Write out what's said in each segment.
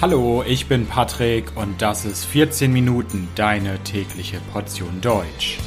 Hallo, ich bin Patrick und das ist 14 Minuten deine tägliche Portion Deutsch.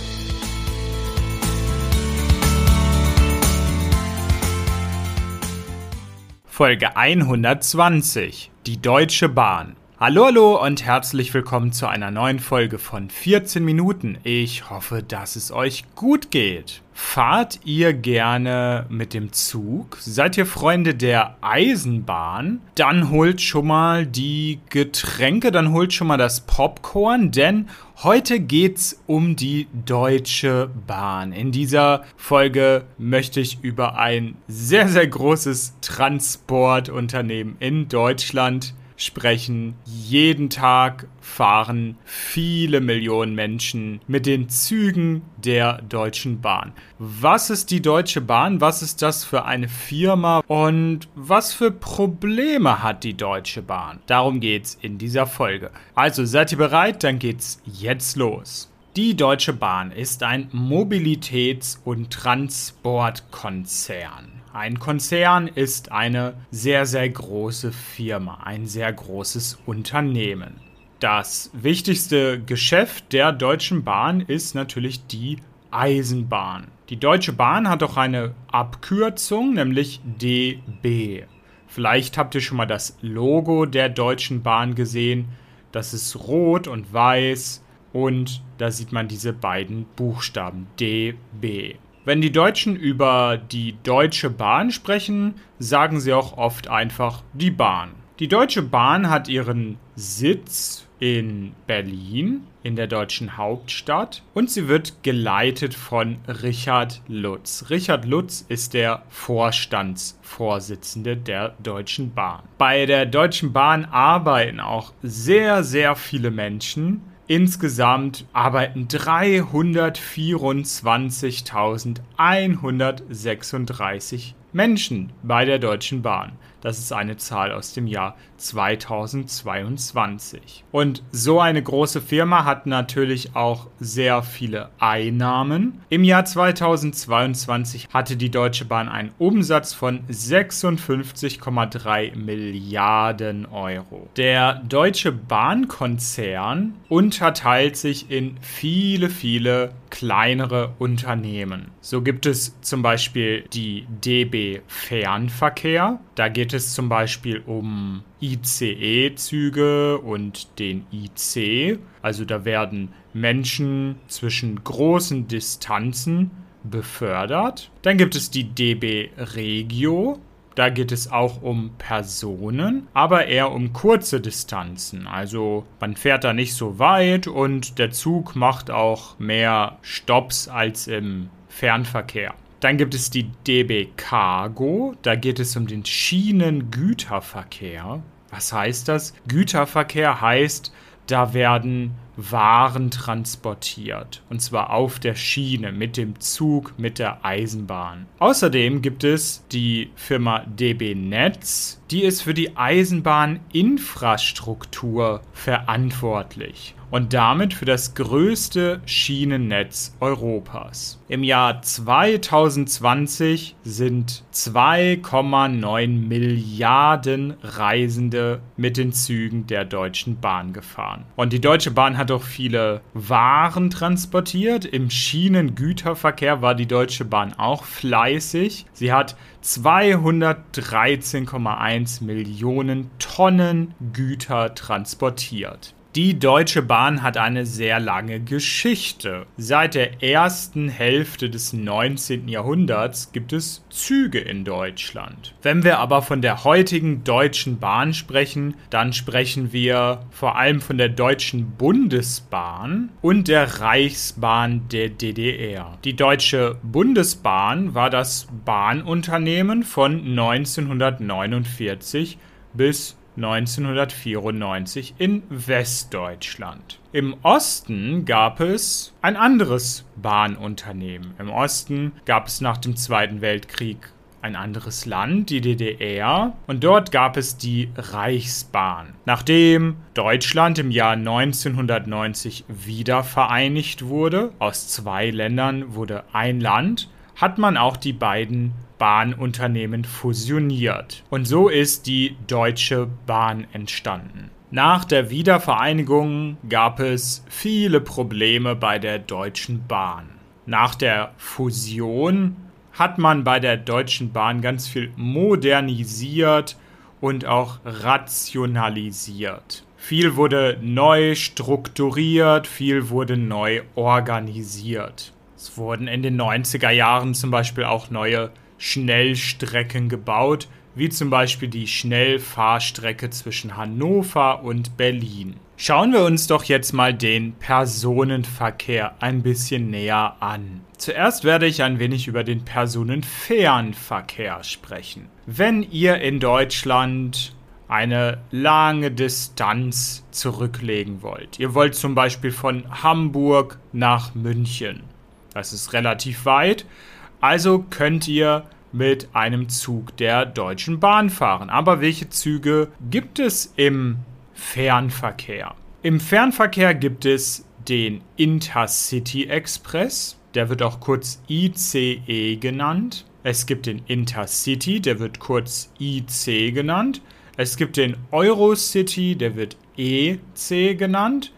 Folge 120 Die Deutsche Bahn Hallo, hallo und herzlich willkommen zu einer neuen Folge von 14 Minuten. Ich hoffe, dass es euch gut geht. Fahrt ihr gerne mit dem Zug? Seid ihr Freunde der Eisenbahn? Dann holt schon mal die Getränke, dann holt schon mal das Popcorn, denn heute geht's um die Deutsche Bahn. In dieser Folge möchte ich über ein sehr, sehr großes Transportunternehmen in Deutschland sprechen. Jeden Tag fahren viele Millionen Menschen mit den Zügen der Deutschen Bahn. Was ist die Deutsche Bahn? Was ist das für eine Firma? Und was für Probleme hat die Deutsche Bahn? Darum geht's in dieser Folge. Also seid ihr bereit? Dann geht's jetzt los. Die Deutsche Bahn ist ein Mobilitäts- und Transportkonzern. Ein Konzern ist eine sehr, sehr große Firma, ein sehr großes Unternehmen. Das wichtigste Geschäft der Deutschen Bahn ist natürlich die Eisenbahn. Die Deutsche Bahn hat auch eine Abkürzung, nämlich DB. Vielleicht habt ihr schon mal das Logo der Deutschen Bahn gesehen. Das ist rot und weiß und da sieht man diese beiden Buchstaben DB. Wenn die Deutschen über die Deutsche Bahn sprechen, sagen sie auch oft einfach die Bahn. Die Deutsche Bahn hat ihren Sitz in Berlin, in der deutschen Hauptstadt, und sie wird geleitet von Richard Lutz. Richard Lutz ist der Vorstandsvorsitzende der Deutschen Bahn. Bei der Deutschen Bahn arbeiten auch sehr, sehr viele Menschen Insgesamt arbeiten 324.136 Menschen bei der Deutschen Bahn. Das ist eine Zahl aus dem Jahr 2022. Und so eine große Firma hat natürlich auch sehr viele Einnahmen. Im Jahr 2022 hatte die Deutsche Bahn einen Umsatz von 56,3 Milliarden Euro. Der Deutsche Bahnkonzern unterteilt sich in viele, viele kleinere Unternehmen. So gibt es zum Beispiel die DB Fernverkehr. Da geht es zum Beispiel um ICE-Züge und den IC. Also da werden Menschen zwischen großen Distanzen befördert. Dann gibt es die DB Regio. Da geht es auch um Personen, aber eher um kurze Distanzen. Also man fährt da nicht so weit und der Zug macht auch mehr Stops als im Fernverkehr. Dann gibt es die DB Cargo. Da geht es um den Schienengüterverkehr. Was heißt das? Güterverkehr heißt, da werden waren transportiert. Und zwar auf der Schiene, mit dem Zug, mit der Eisenbahn. Außerdem gibt es die Firma DB Netz. Die ist für die Eisenbahninfrastruktur verantwortlich und damit für das größte Schienennetz Europas. Im Jahr 2020 sind 2,9 Milliarden Reisende mit den Zügen der Deutschen Bahn gefahren. Und die Deutsche Bahn hat auch viele Waren transportiert. Im Schienengüterverkehr war die Deutsche Bahn auch fleißig. Sie hat 213,1 Millionen Tonnen Güter transportiert. Die Deutsche Bahn hat eine sehr lange Geschichte. Seit der ersten Hälfte des 19. Jahrhunderts gibt es Züge in Deutschland. Wenn wir aber von der heutigen Deutschen Bahn sprechen, dann sprechen wir vor allem von der Deutschen Bundesbahn und der Reichsbahn der DDR. Die Deutsche Bundesbahn war das Bahnunternehmen von 1949 bis 1994 in Westdeutschland. Im Osten gab es ein anderes Bahnunternehmen. Im Osten gab es nach dem Zweiten Weltkrieg ein anderes Land, die DDR, und dort gab es die Reichsbahn. Nachdem Deutschland im Jahr 1990 wieder vereinigt wurde, aus zwei Ländern wurde ein Land, hat man auch die beiden Bahnunternehmen fusioniert. Und so ist die Deutsche Bahn entstanden. Nach der Wiedervereinigung gab es viele Probleme bei der Deutschen Bahn. Nach der Fusion hat man bei der Deutschen Bahn ganz viel modernisiert und auch rationalisiert. Viel wurde neu strukturiert, viel wurde neu organisiert. Es wurden in den 90er Jahren zum Beispiel auch neue Schnellstrecken gebaut, wie zum Beispiel die Schnellfahrstrecke zwischen Hannover und Berlin. Schauen wir uns doch jetzt mal den Personenverkehr ein bisschen näher an. Zuerst werde ich ein wenig über den Personenfernverkehr sprechen. Wenn ihr in Deutschland eine lange Distanz zurücklegen wollt. Ihr wollt zum Beispiel von Hamburg nach München. Das ist relativ weit. Also könnt ihr mit einem Zug der Deutschen Bahn fahren. Aber welche Züge gibt es im Fernverkehr? Im Fernverkehr gibt es den Intercity Express. Der wird auch kurz ICE genannt. Es gibt den Intercity, der wird kurz IC genannt. Es gibt den Eurocity, der wird EC genannt.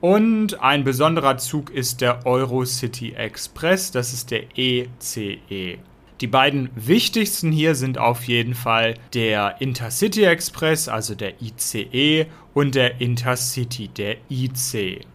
Und ein besonderer Zug ist der Eurocity Express, das ist der ECE. E. Die beiden wichtigsten hier sind auf jeden Fall der Intercity Express, also der ICE, und der Intercity, der IC.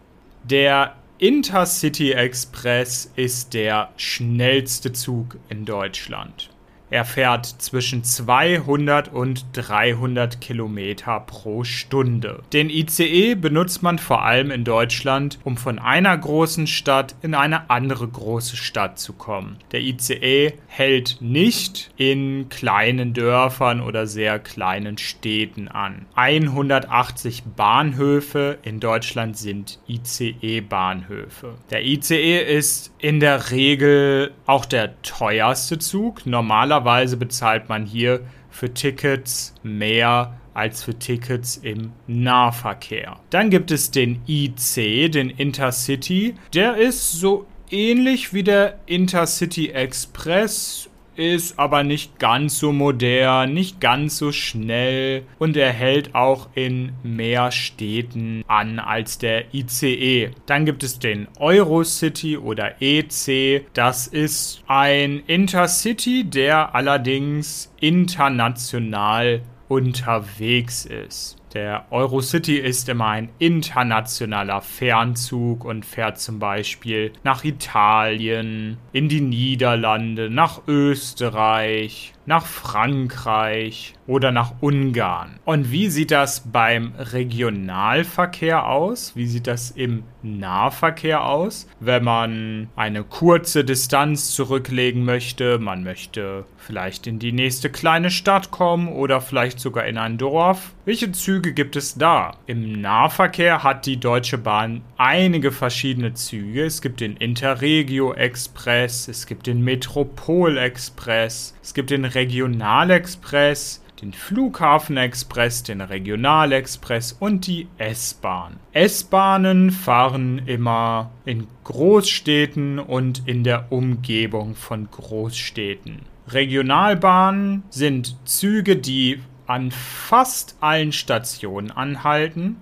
Der Intercity Express ist der schnellste Zug in Deutschland. Er fährt zwischen 200 und 300 Kilometer pro Stunde. Den ICE benutzt man vor allem in Deutschland, um von einer großen Stadt in eine andere große Stadt zu kommen. Der ICE hält nicht in kleinen Dörfern oder sehr kleinen Städten an. 180 Bahnhöfe in Deutschland sind ICE-Bahnhöfe. Der ICE ist in der Regel auch der teuerste Zug. Normalerweise Normalerweise bezahlt man hier für Tickets mehr als für Tickets im Nahverkehr. Dann gibt es den IC, den Intercity. Der ist so ähnlich wie der Intercity Express ist aber nicht ganz so modern, nicht ganz so schnell und er hält auch in mehr Städten an als der ICE. Dann gibt es den Eurocity oder EC. Das ist ein Intercity, der allerdings international unterwegs ist. Der Eurocity ist immer ein internationaler Fernzug und fährt zum Beispiel nach Italien, in die Niederlande, nach Österreich, nach Frankreich oder nach Ungarn. Und wie sieht das beim Regionalverkehr aus? Wie sieht das im Nahverkehr aus? Wenn man eine kurze Distanz zurücklegen möchte, man möchte vielleicht in die nächste kleine Stadt kommen oder vielleicht sogar in ein Dorf. Welche Züge gibt es da? Im Nahverkehr hat die Deutsche Bahn einige verschiedene Züge. Es gibt den Interregio Express, es gibt den Metropol Express, es gibt den Regionalexpress, den Flughafenexpress, den Regionalexpress und die S-Bahn. S-Bahnen fahren immer in Großstädten und in der Umgebung von Großstädten. Regionalbahnen sind Züge, die an fast allen Stationen anhalten.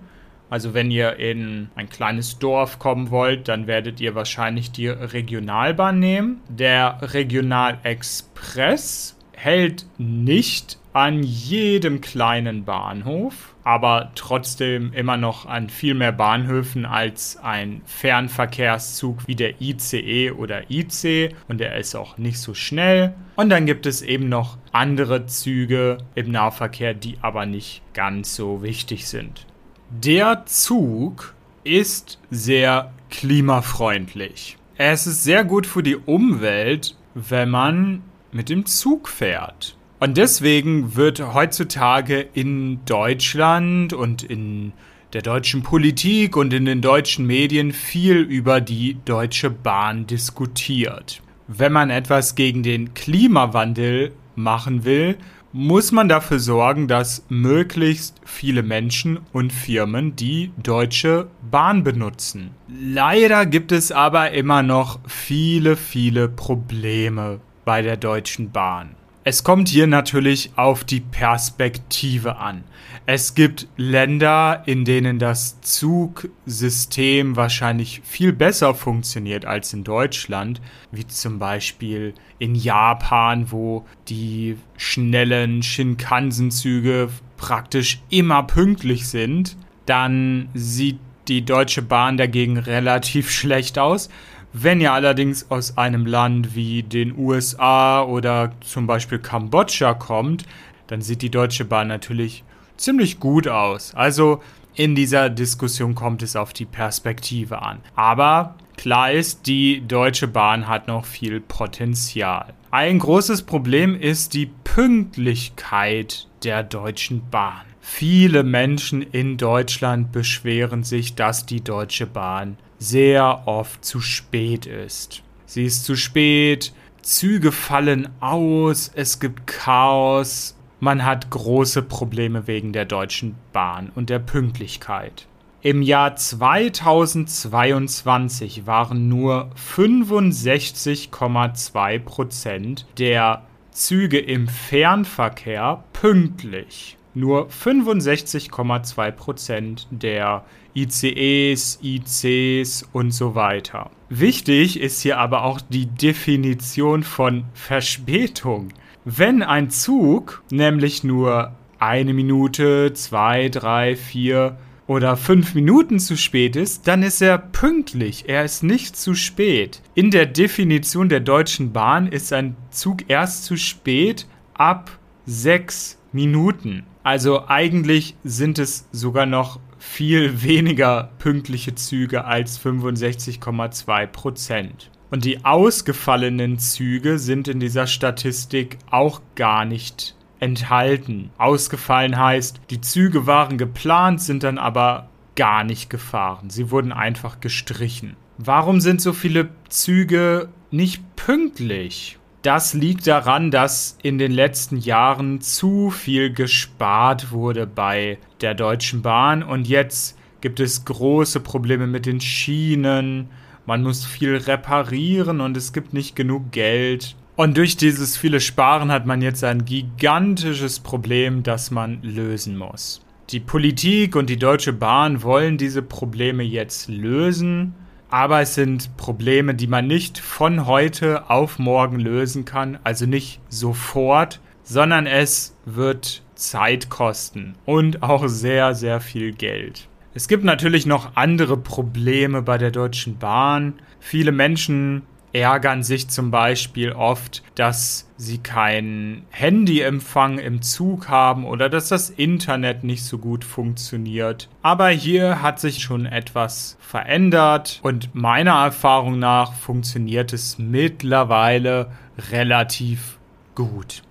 Also wenn ihr in ein kleines Dorf kommen wollt, dann werdet ihr wahrscheinlich die Regionalbahn nehmen. Der Regionalexpress hält nicht an jedem kleinen Bahnhof, aber trotzdem immer noch an viel mehr Bahnhöfen als ein Fernverkehrszug wie der ICE oder IC und der ist auch nicht so schnell. Und dann gibt es eben noch andere Züge im Nahverkehr, die aber nicht ganz so wichtig sind. Der Zug ist sehr klimafreundlich. Es ist sehr gut für die Umwelt, wenn man mit dem Zug fährt. Und deswegen wird heutzutage in Deutschland und in der deutschen Politik und in den deutschen Medien viel über die Deutsche Bahn diskutiert. Wenn man etwas gegen den Klimawandel machen will, muss man dafür sorgen, dass möglichst viele Menschen und Firmen die Deutsche Bahn benutzen. Leider gibt es aber immer noch viele, viele Probleme bei der Deutschen Bahn. Es kommt hier natürlich auf die Perspektive an. Es gibt Länder, in denen das Zugsystem wahrscheinlich viel besser funktioniert als in Deutschland, wie zum Beispiel in Japan, wo die schnellen Shinkansen-Züge praktisch immer pünktlich sind. Dann sieht die Deutsche Bahn dagegen relativ schlecht aus. Wenn ihr allerdings aus einem Land wie den USA oder zum Beispiel Kambodscha kommt, dann sieht die Deutsche Bahn natürlich ziemlich gut aus. Also in dieser Diskussion kommt es auf die Perspektive an. Aber klar ist, die Deutsche Bahn hat noch viel Potenzial. Ein großes Problem ist die Pünktlichkeit der Deutschen Bahn. Viele Menschen in Deutschland beschweren sich, dass die Deutsche Bahn sehr oft zu spät ist. Sie ist zu spät, Züge fallen aus, es gibt Chaos, man hat große Probleme wegen der Deutschen Bahn und der Pünktlichkeit. Im Jahr 2022 waren nur 65,2 Prozent der Züge im Fernverkehr pünktlich. Nur 65,2 Prozent der ICEs, ICs und so weiter. Wichtig ist hier aber auch die Definition von Verspätung. Wenn ein Zug nämlich nur eine Minute, zwei, drei, vier oder fünf Minuten zu spät ist, dann ist er pünktlich. Er ist nicht zu spät. In der Definition der Deutschen Bahn ist ein Zug erst zu spät ab sechs Minuten. Also eigentlich sind es sogar noch viel weniger pünktliche Züge als 65,2 Prozent. Und die ausgefallenen Züge sind in dieser Statistik auch gar nicht enthalten. Ausgefallen heißt, die Züge waren geplant, sind dann aber gar nicht gefahren. Sie wurden einfach gestrichen. Warum sind so viele Züge nicht pünktlich? Das liegt daran, dass in den letzten Jahren zu viel gespart wurde bei der Deutschen Bahn und jetzt gibt es große Probleme mit den Schienen. Man muss viel reparieren und es gibt nicht genug Geld. Und durch dieses viele Sparen hat man jetzt ein gigantisches Problem, das man lösen muss. Die Politik und die Deutsche Bahn wollen diese Probleme jetzt lösen aber es sind Probleme, die man nicht von heute auf morgen lösen kann, also nicht sofort, sondern es wird Zeit kosten und auch sehr, sehr viel Geld. Es gibt natürlich noch andere Probleme bei der Deutschen Bahn. Viele Menschen ärgern sich zum Beispiel oft, dass sie keinen Handyempfang im Zug haben oder dass das Internet nicht so gut funktioniert. Aber hier hat sich schon etwas verändert und meiner Erfahrung nach funktioniert es mittlerweile relativ gut.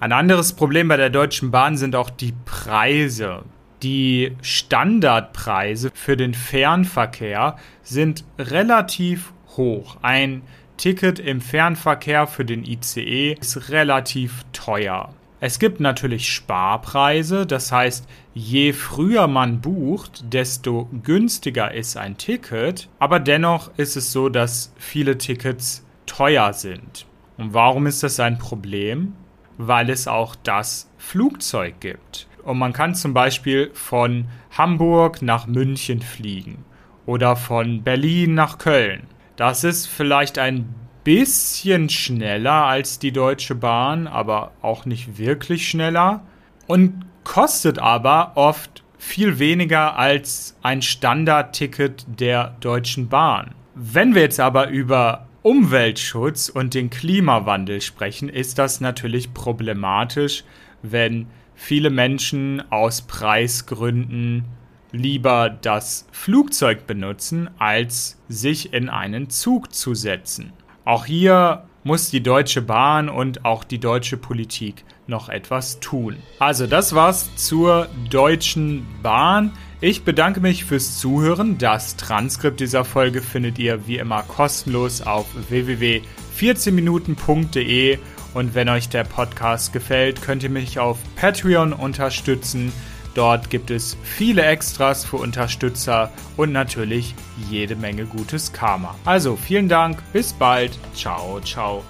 Ein anderes Problem bei der Deutschen Bahn sind auch die Preise. Die Standardpreise für den Fernverkehr sind relativ hoch. Ein Ticket im Fernverkehr für den ICE ist relativ teuer. Es gibt natürlich Sparpreise, das heißt, je früher man bucht, desto günstiger ist ein Ticket, aber dennoch ist es so, dass viele Tickets teuer sind. Und warum ist das ein Problem? Weil es auch das Flugzeug gibt. Und man kann zum Beispiel von Hamburg nach München fliegen oder von Berlin nach Köln. Das ist vielleicht ein bisschen schneller als die Deutsche Bahn, aber auch nicht wirklich schneller und kostet aber oft viel weniger als ein Standardticket der Deutschen Bahn. Wenn wir jetzt aber über Umweltschutz und den Klimawandel sprechen, ist das natürlich problematisch, wenn viele Menschen aus Preisgründen lieber das Flugzeug benutzen, als sich in einen Zug zu setzen. Auch hier muss die Deutsche Bahn und auch die deutsche Politik noch etwas tun. Also das war's zur Deutschen Bahn. Ich bedanke mich fürs Zuhören. Das Transkript dieser Folge findet ihr wie immer kostenlos auf www.14minuten.de und wenn euch der Podcast gefällt, könnt ihr mich auf Patreon unterstützen. Dort gibt es viele Extras für Unterstützer und natürlich jede Menge gutes Karma. Also vielen Dank, bis bald, ciao, ciao.